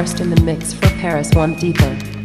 This in the mix for Paris One Deeper.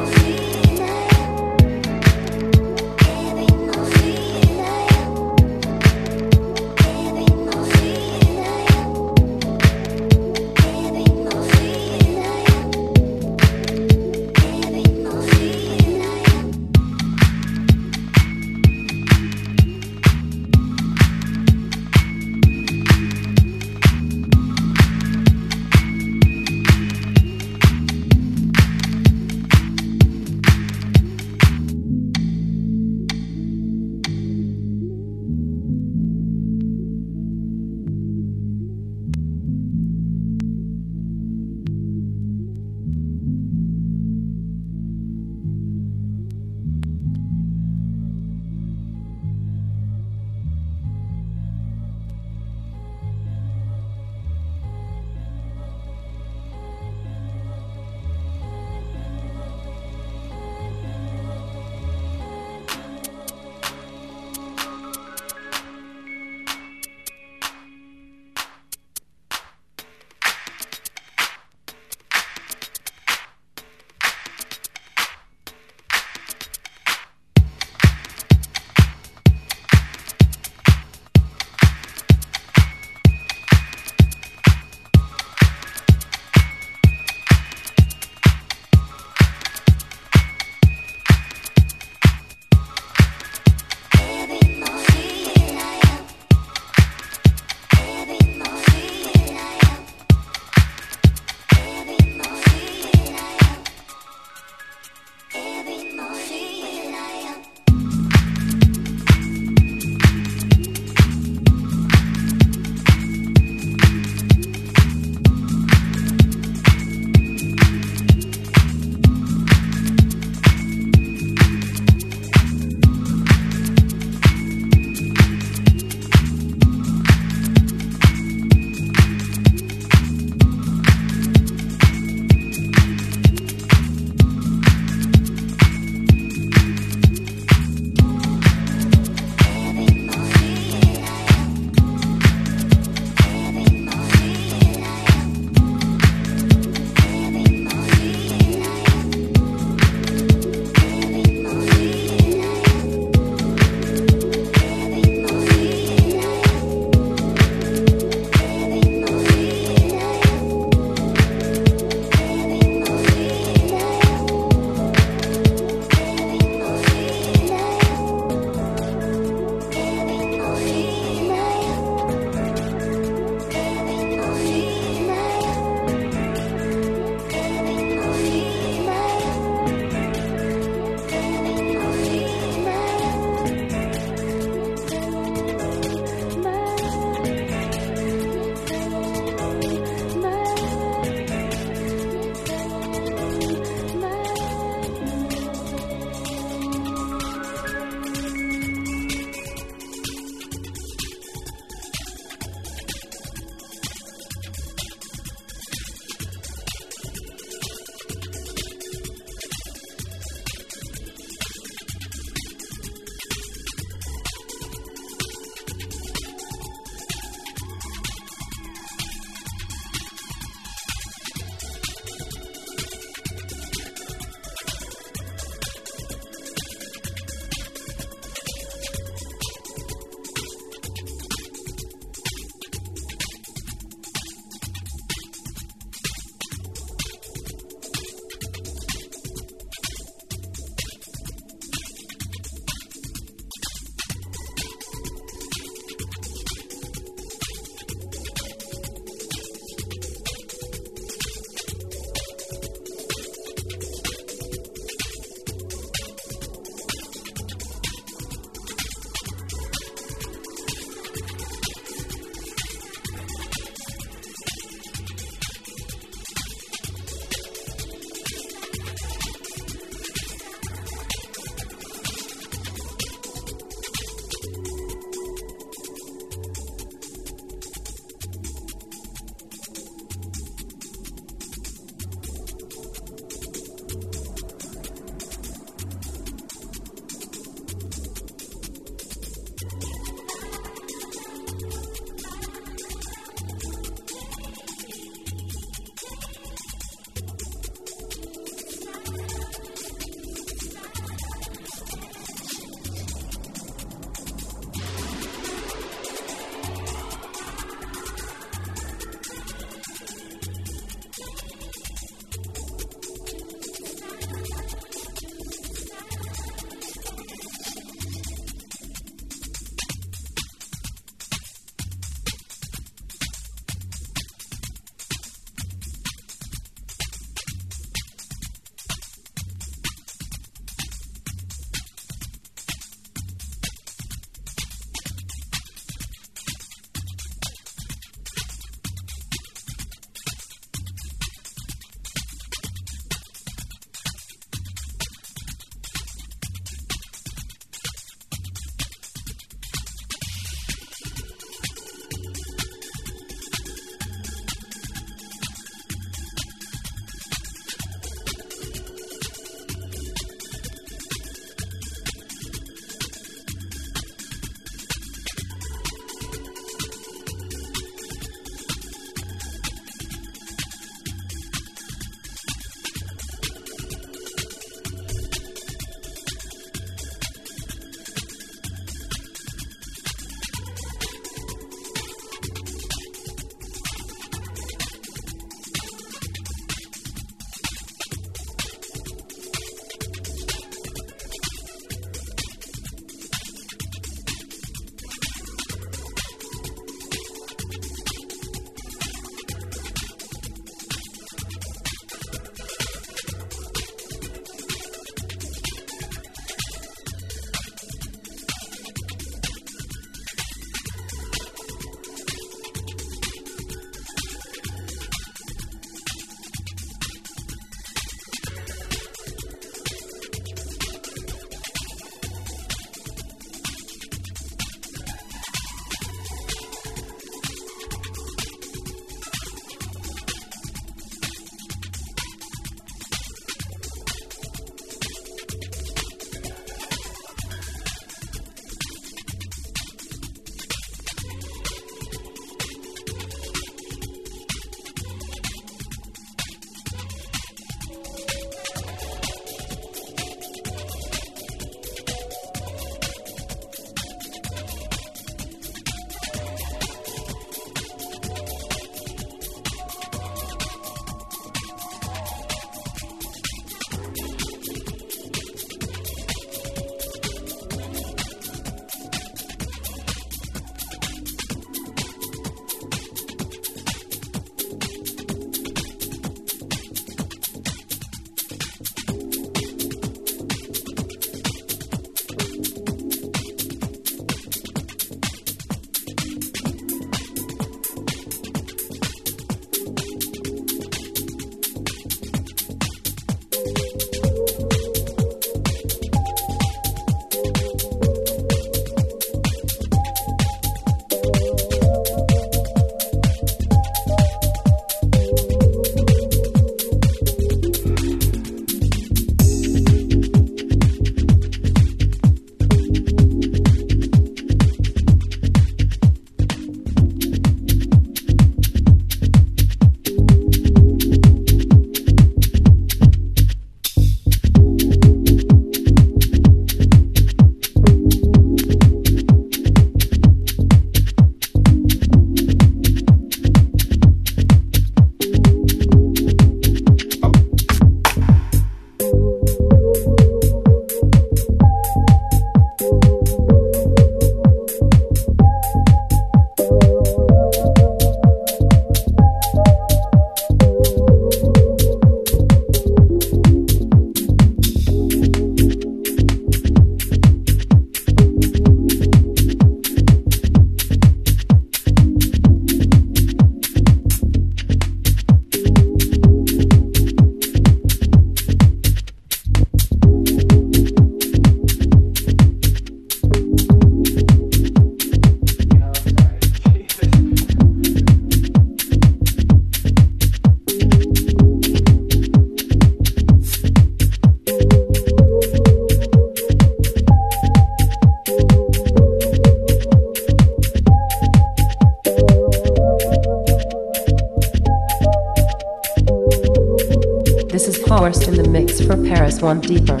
One Deeper.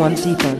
One Deeper.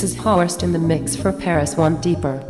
This is Horst in the mix for Paris One Deeper.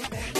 baby.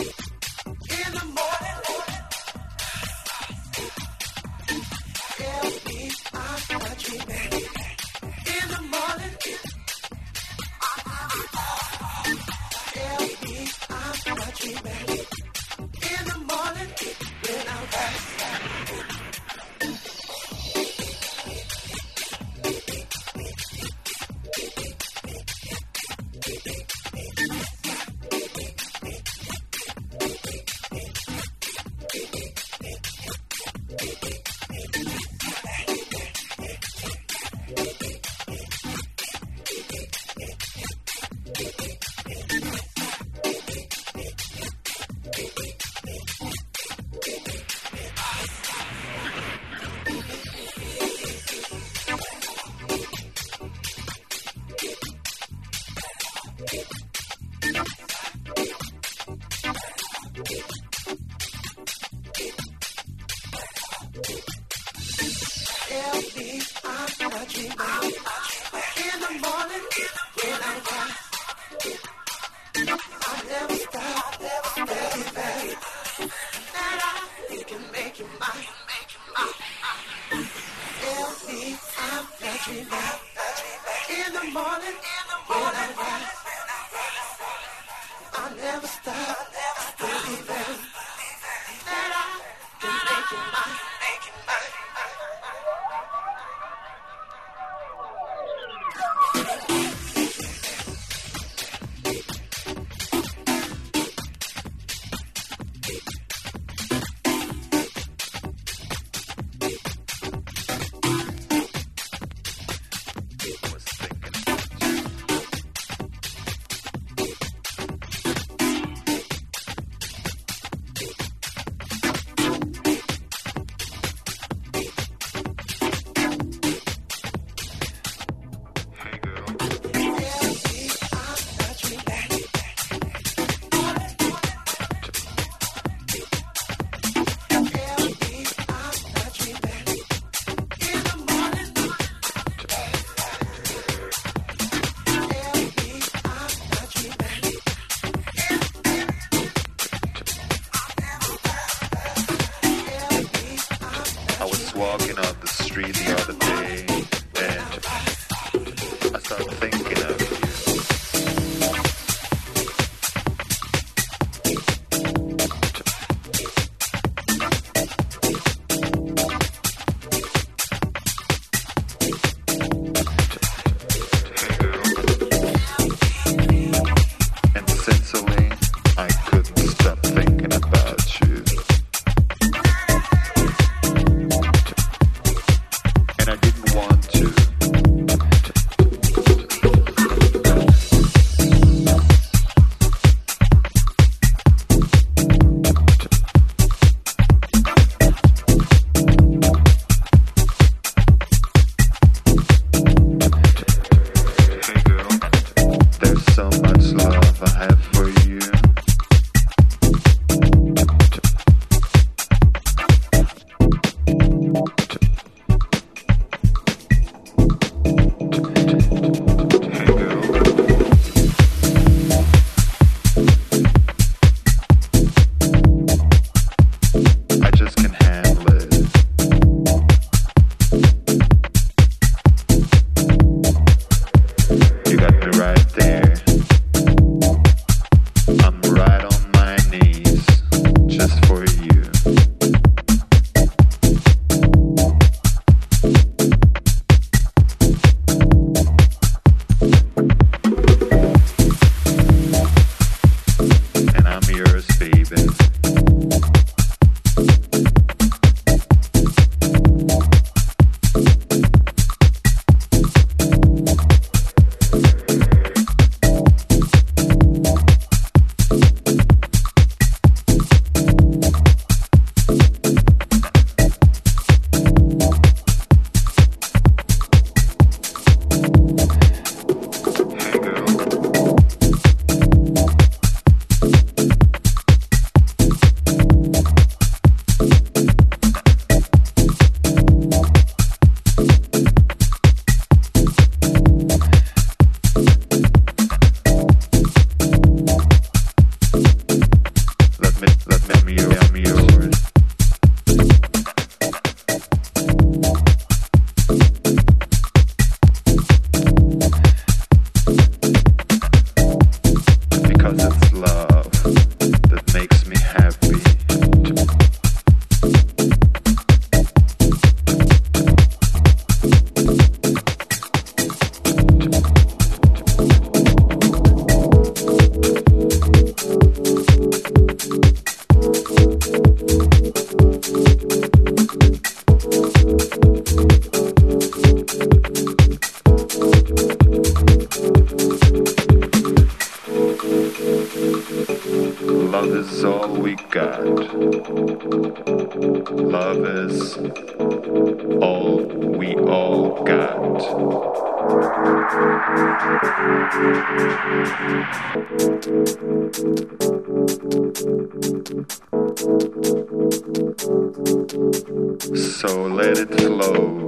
All we all got. So let it flow.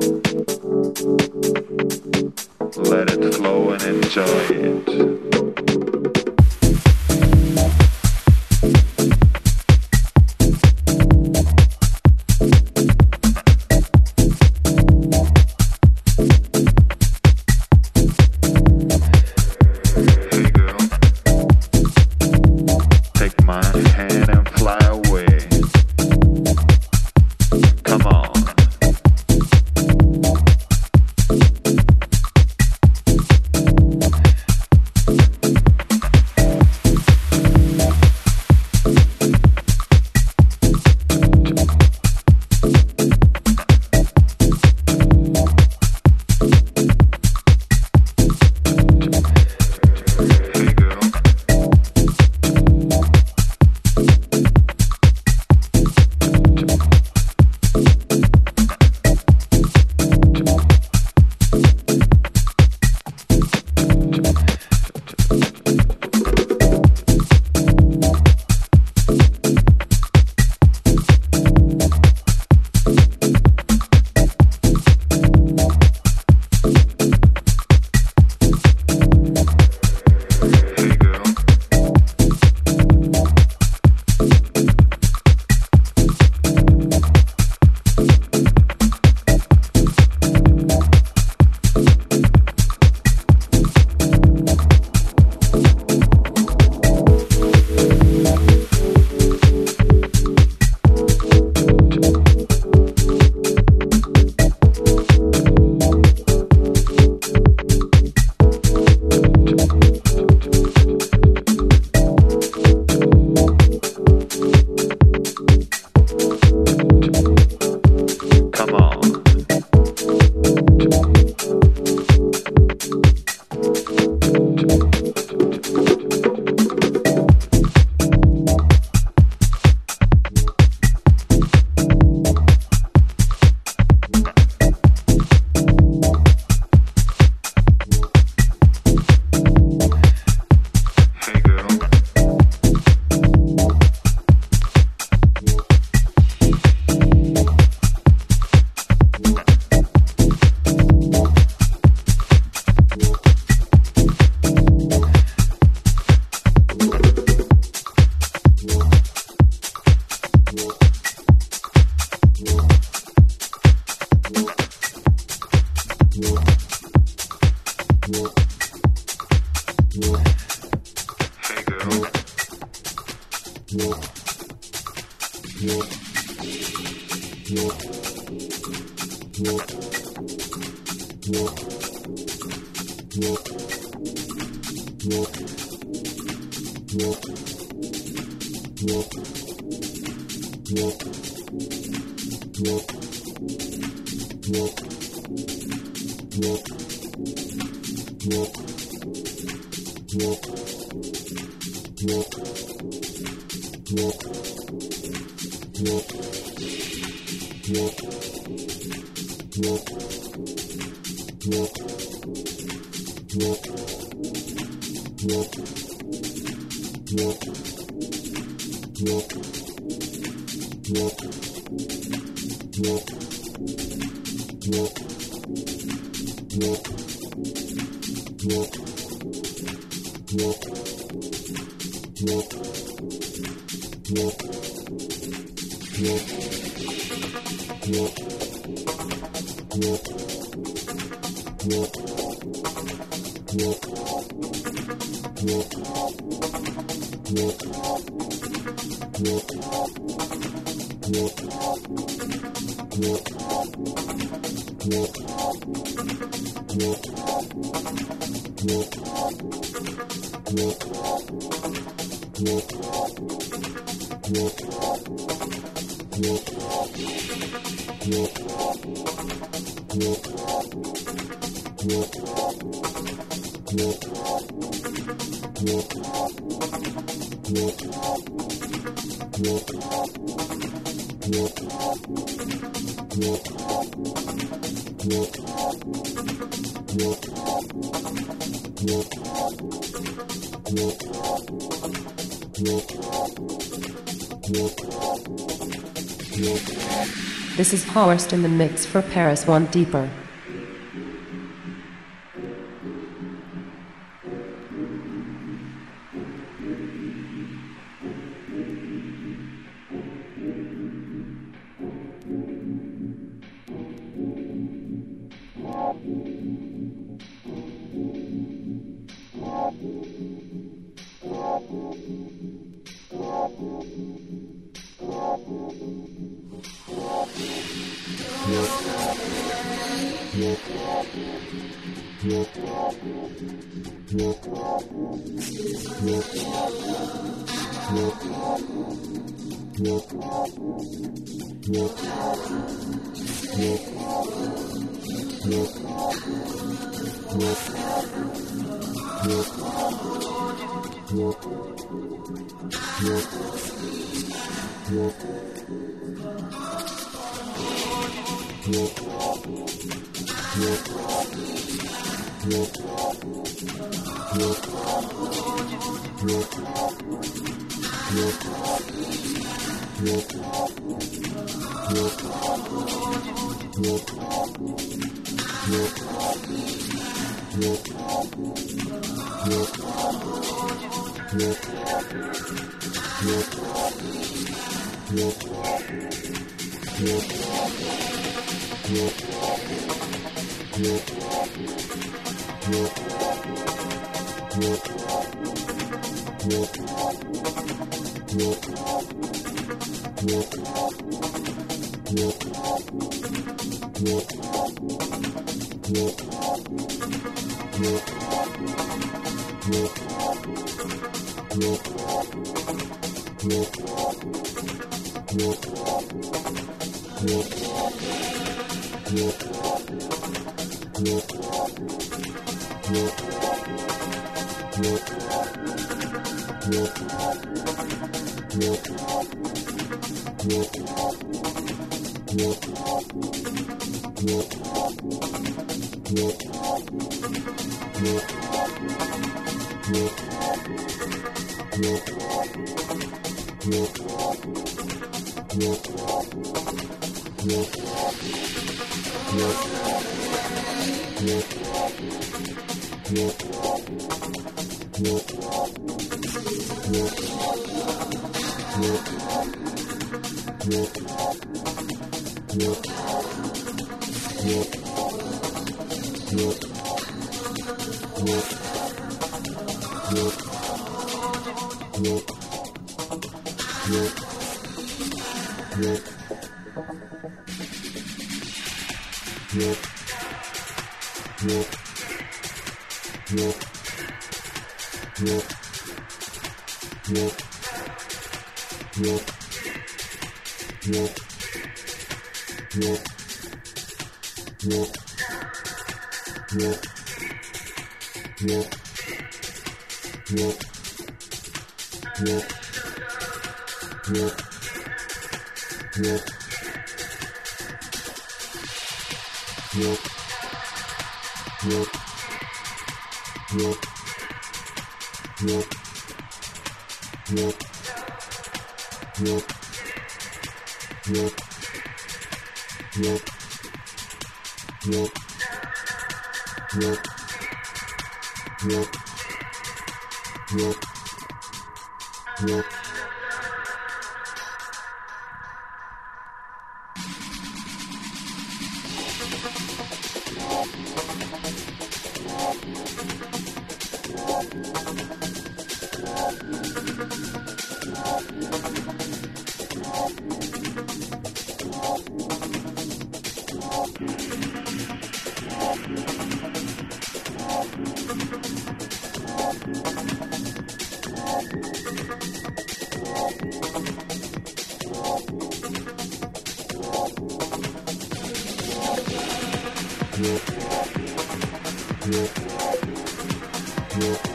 Let it flow and enjoy it. Whoa. Thank This is Horst in the mix for Paris One Deeper. Whoa. Yo. Yo. Yep. Yeah. Thank you.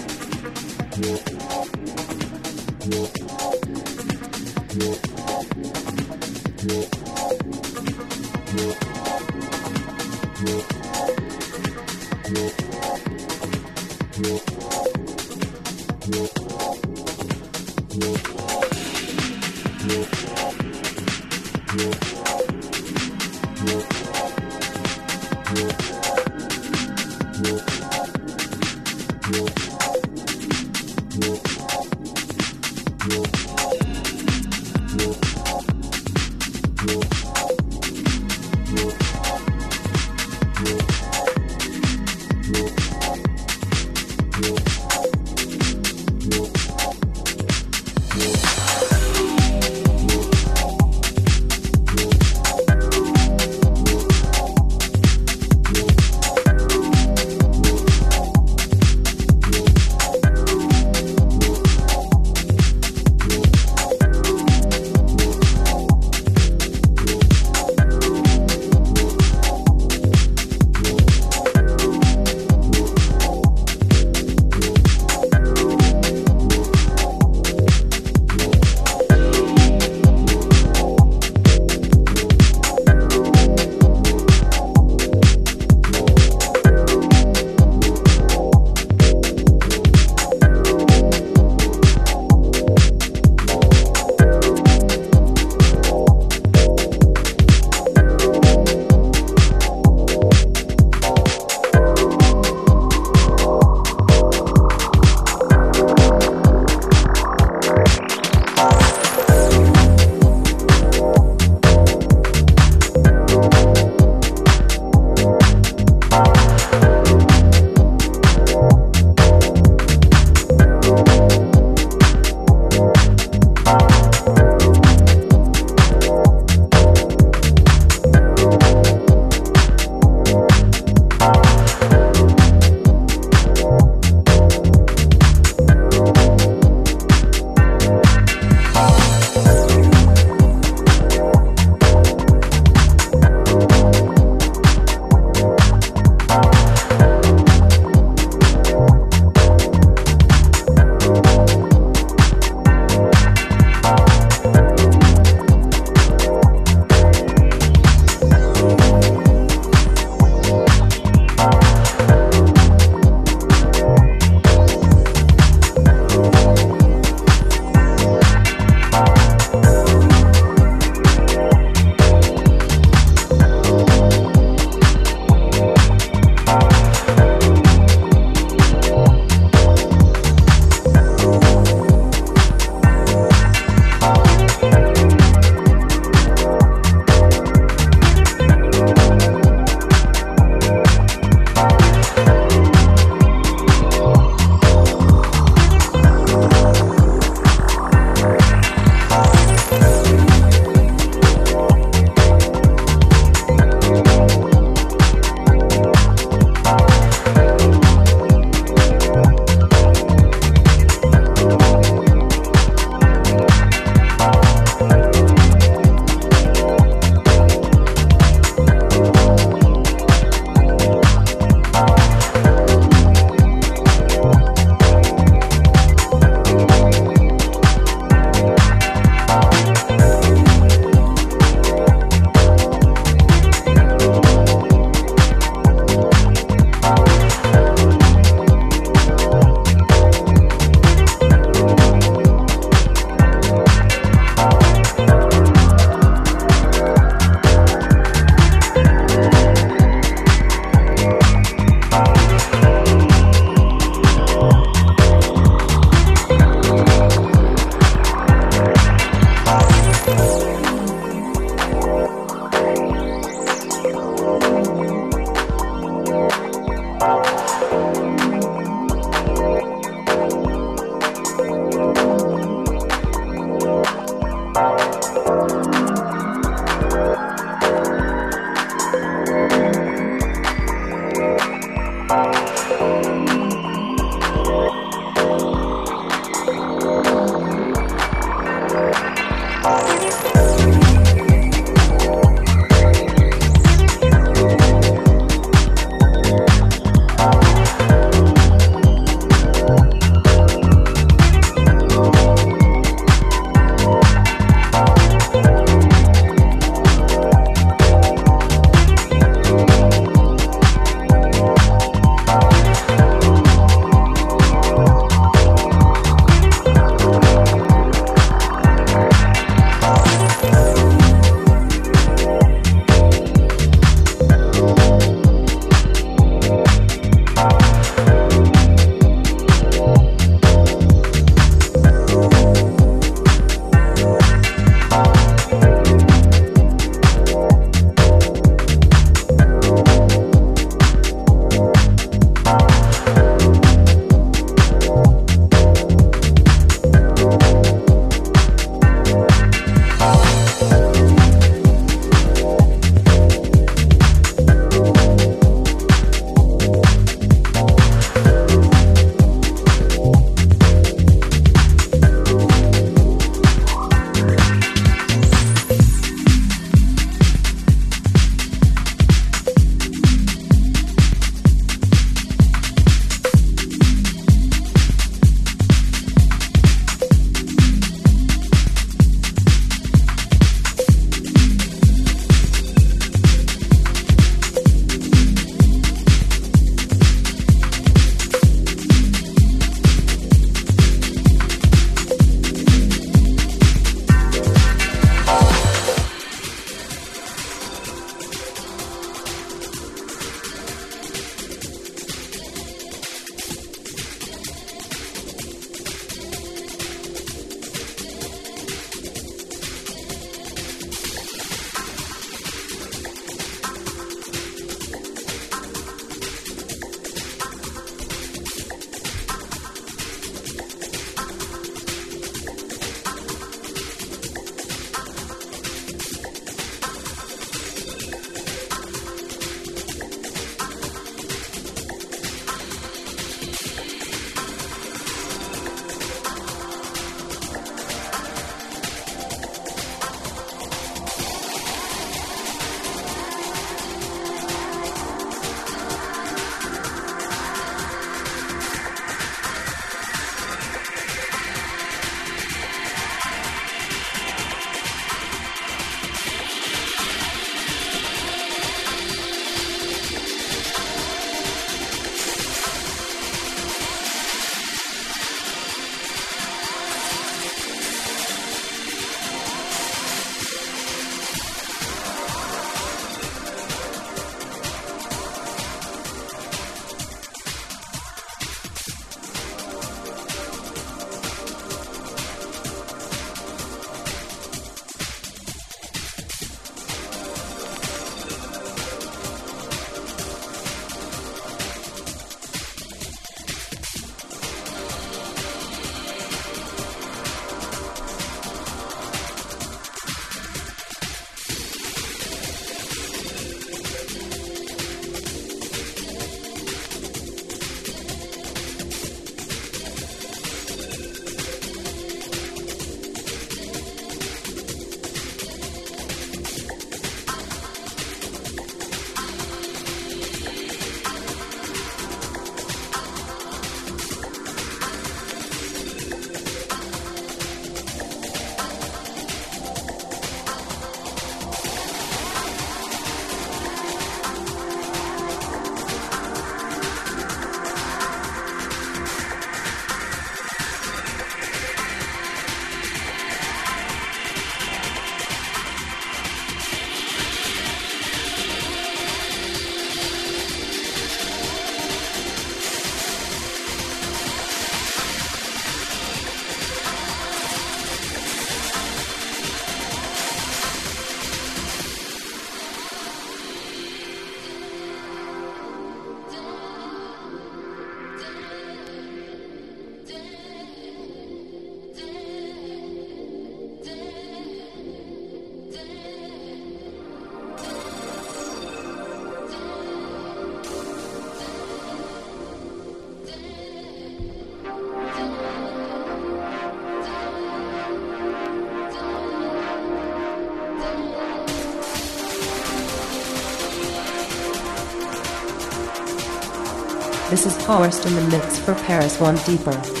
This is Horst in the mix for Paris One Deeper.